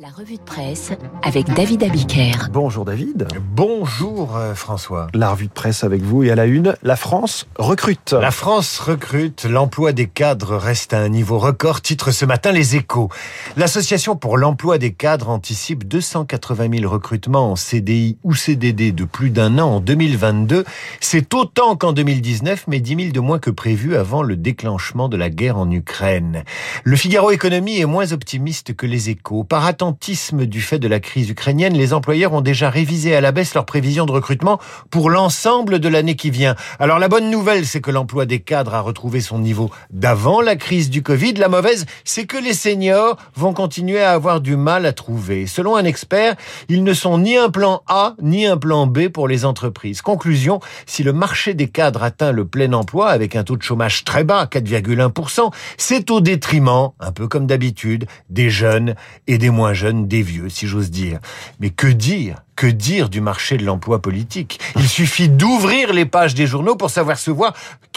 La revue de presse avec David Abiker. Bonjour David. Bonjour euh, François. La revue de presse avec vous et à la une, la France recrute. La France recrute, l'emploi des cadres reste à un niveau record, titre ce matin les échos. L'association pour l'emploi des cadres anticipe 280 000 recrutements en CDI ou CDD de plus d'un an en 2022. C'est autant qu'en 2019, mais 10 000 de moins que prévu avant le déclenchement de la guerre en Ukraine. Le Figaro Économie est moins optimiste que les échos. Par du fait de la crise ukrainienne, les employeurs ont déjà révisé à la baisse leurs prévisions de recrutement pour l'ensemble de l'année qui vient. Alors la bonne nouvelle, c'est que l'emploi des cadres a retrouvé son niveau d'avant la crise du Covid. La mauvaise, c'est que les seniors vont continuer à avoir du mal à trouver. Selon un expert, ils ne sont ni un plan A ni un plan B pour les entreprises. Conclusion, si le marché des cadres atteint le plein emploi avec un taux de chômage très bas, 4,1%, c'est au détriment, un peu comme d'habitude, des jeunes et des moins jeunes, des vieux, si j'ose dire. Mais que dire? Que dire du marché de l'emploi politique? Il suffit d'ouvrir les pages des journaux pour savoir se voir,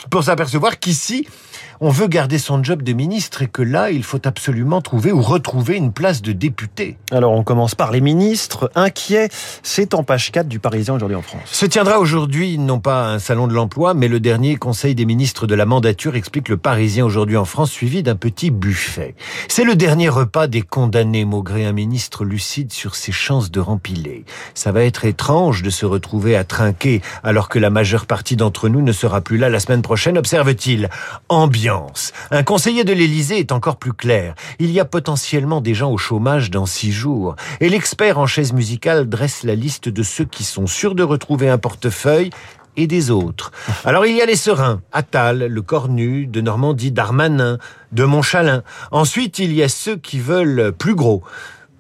pour s'apercevoir qu'ici, on veut garder son job de ministre et que là, il faut absolument trouver ou retrouver une place de député. Alors, on commence par les ministres. Inquiets, c'est en page 4 du Parisien aujourd'hui en France. Se tiendra aujourd'hui, non pas un salon de l'emploi, mais le dernier conseil des ministres de la mandature, explique le Parisien aujourd'hui en France, suivi d'un petit buffet. C'est le dernier repas des condamnés, maugré un ministre lucide sur ses chances de rempiler. Ça va être étrange de se retrouver à trinquer alors que la majeure partie d'entre nous ne sera plus là la semaine prochaine, observe-t-il. Ambiance. Un conseiller de l'Élysée est encore plus clair. Il y a potentiellement des gens au chômage dans six jours. Et l'expert en chaise musicale dresse la liste de ceux qui sont sûrs de retrouver un portefeuille et des autres. Alors il y a les Serins, Attal, le Cornu, de Normandie, Darmanin, de Montchalin. Ensuite, il y a ceux qui veulent plus gros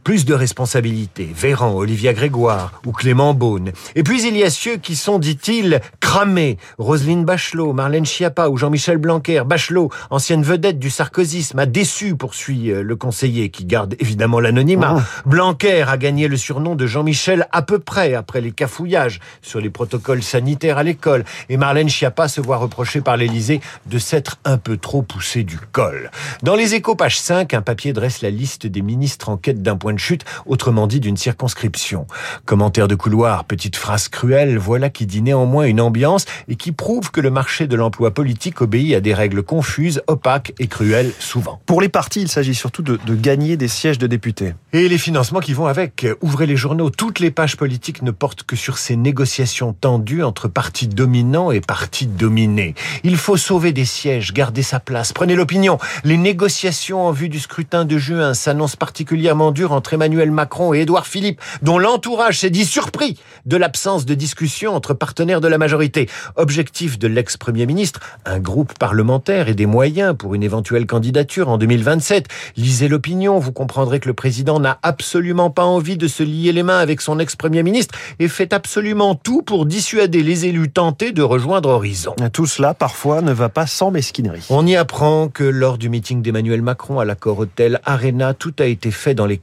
plus de responsabilités. Véran, Olivia Grégoire ou Clément Beaune. Et puis il y a ceux qui sont, dit-il, cramés. Roselyne Bachelot, Marlène Schiappa ou Jean-Michel Blanquer. Bachelot, ancienne vedette du sarkozysme, a déçu, poursuit euh, le conseiller qui garde évidemment l'anonymat. Oh. Blanquer a gagné le surnom de Jean-Michel à peu près après les cafouillages sur les protocoles sanitaires à l'école. Et Marlène Schiappa se voit reprocher par l'Élysée de s'être un peu trop poussé du col. Dans les échos, page 5, un papier dresse la liste des ministres en quête d'un point de chute, autrement dit d'une circonscription. Commentaire de couloir, petite phrase cruelle, voilà qui dit néanmoins une ambiance et qui prouve que le marché de l'emploi politique obéit à des règles confuses, opaques et cruelles souvent. Pour les partis, il s'agit surtout de, de gagner des sièges de députés. Et les financements qui vont avec. Ouvrez les journaux, toutes les pages politiques ne portent que sur ces négociations tendues entre partis dominants et partis dominés. Il faut sauver des sièges, garder sa place. Prenez l'opinion. Les négociations en vue du scrutin de juin s'annoncent particulièrement dures entre Emmanuel Macron et Édouard Philippe, dont l'entourage s'est dit surpris de l'absence de discussion entre partenaires de la majorité. Objectif de l'ex-premier ministre, un groupe parlementaire et des moyens pour une éventuelle candidature en 2027. Lisez l'opinion, vous comprendrez que le président n'a absolument pas envie de se lier les mains avec son ex-premier ministre et fait absolument tout pour dissuader les élus tentés de rejoindre Horizon. Tout cela, parfois, ne va pas sans mesquinerie. On y apprend que lors du meeting d'Emmanuel Macron à l'accord hôtel Arena, tout a été fait dans les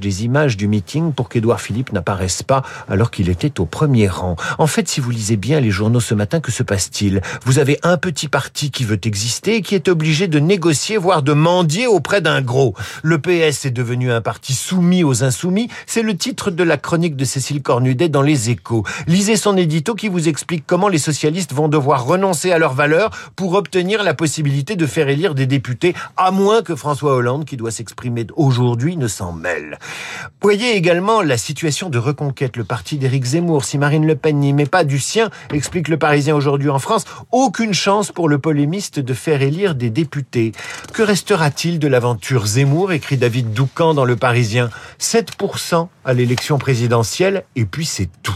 des images du meeting pour qu'Édouard Philippe n'apparaisse pas alors qu'il était au premier rang. En fait, si vous lisez bien les journaux ce matin, que se passe-t-il? Vous avez un petit parti qui veut exister et qui est obligé de négocier, voire de mendier auprès d'un gros. Le PS est devenu un parti soumis aux insoumis. C'est le titre de la chronique de Cécile Cornudet dans Les Échos. Lisez son édito qui vous explique comment les socialistes vont devoir renoncer à leurs valeurs pour obtenir la possibilité de faire élire des députés, à moins que François Hollande, qui doit s'exprimer aujourd'hui, ne s'en mêle. Voyez également la situation de reconquête, le parti d'Éric Zemmour. Si Marine Le Pen n'y met pas du sien, explique le Parisien aujourd'hui en France, aucune chance pour le polémiste de faire élire des députés. Que restera-t-il de l'aventure Zemmour, écrit David Doucan dans le Parisien? 7% à l'élection présidentielle, et puis c'est tout.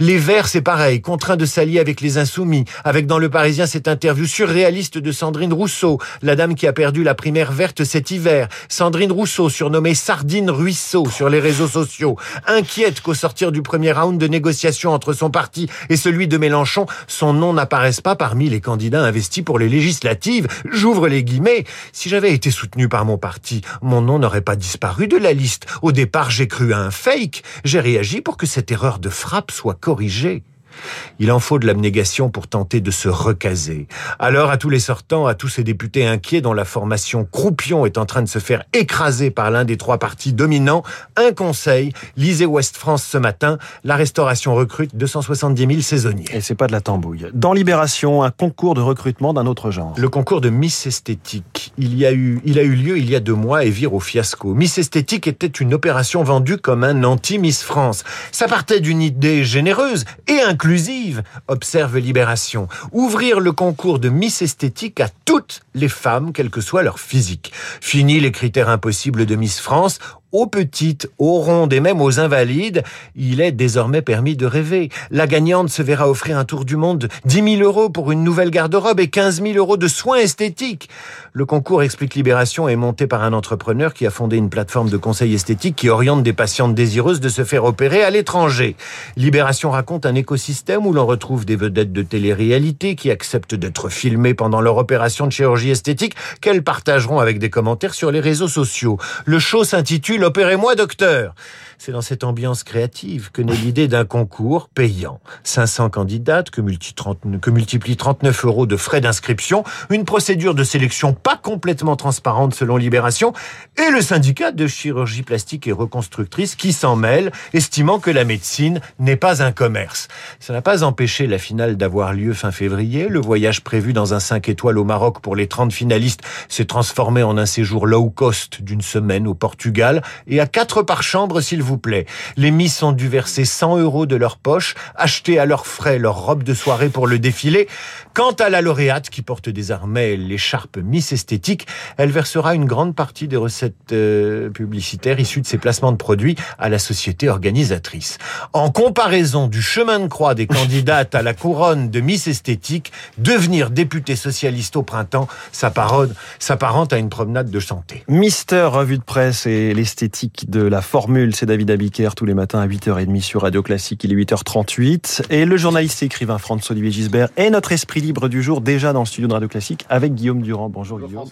Les Verts, c'est pareil, contraints de s'allier avec les Insoumis, avec dans le Parisien cette interview surréaliste de Sandrine Rousseau, la dame qui a perdu la primaire verte cet hiver. Sandrine Rousseau, surnommée Sardine Ruisseau, sur les réseaux sociaux, inquiète qu'au sortir du premier round de négociation entre son parti et celui de Mélenchon, son nom n'apparaisse pas parmi les candidats investis pour les législatives. J'ouvre les guillemets. Si j'avais été soutenu par mon parti, mon nom n'aurait pas disparu de la liste. Au départ, j'ai cru à un J'ai réagi pour que cette erreur de frappe soit corrigée. Il en faut de l'abnégation pour tenter de se recaser. Alors, à tous les sortants, à tous ces députés inquiets dont la formation croupion est en train de se faire écraser par l'un des trois partis dominants, un conseil, lisez Ouest France ce matin, la restauration recrute 270 000 saisonniers. Et c'est pas de la tambouille. Dans Libération, un concours de recrutement d'un autre genre. Le concours de Miss Esthétique, il, y a eu, il a eu lieu il y a deux mois et vire au fiasco. Miss Esthétique était une opération vendue comme un anti-Miss France. Ça partait d'une idée généreuse et inclusive, observe Libération. Ouvrir le concours de Miss Esthétique à toutes les femmes, quel que soit leur physique. Fini les critères impossibles de Miss France, aux petites, aux rondes et même aux invalides, il est désormais permis de rêver. La gagnante se verra offrir un tour du monde, 10 000 euros pour une nouvelle garde-robe et 15 000 euros de soins esthétiques. Le concours Explique Libération est monté par un entrepreneur qui a fondé une plateforme de conseil esthétique qui oriente des patientes désireuses de se faire opérer à l'étranger. Libération raconte un écosystème où l'on retrouve des vedettes de télé-réalité qui acceptent d'être filmées pendant leur opération de chirurgie esthétique qu'elles partageront avec des commentaires sur les réseaux sociaux. Le show s'intitule Opérez-moi, docteur. C'est dans cette ambiance créative que naît l'idée d'un concours payant. 500 candidates que, que multiplie 39 euros de frais d'inscription, une procédure de sélection pas complètement transparente selon Libération, et le syndicat de chirurgie plastique et reconstructrice qui s'en mêle, estimant que la médecine n'est pas un commerce. Ça n'a pas empêché la finale d'avoir lieu fin février. Le voyage prévu dans un 5 étoiles au Maroc pour les 30 finalistes s'est transformé en un séjour low cost d'une semaine au Portugal et à quatre par chambre s'il vous plaît. Les Miss ont dû verser 100 euros de leur poche, acheter à leurs frais leur robe de soirée pour le défilé. Quant à la lauréate qui porte désormais l'écharpe Miss Esthétique, elle versera une grande partie des recettes euh, publicitaires issues de ses placements de produits à la société organisatrice. En comparaison du chemin de croix des candidates à la couronne de Miss Esthétique, devenir député socialiste au printemps s'apparente à une promenade de santé. Mister Revue de presse et l'esthétique de la formule, c'est David Abiker tous les matins à 8h30 sur Radio Classique, il est 8h38. Et le journaliste et écrivain François-Olivier Gisbert est notre esprit libre du jour, déjà dans le studio de Radio Classique avec Guillaume Durand. Bonjour, Guillaume.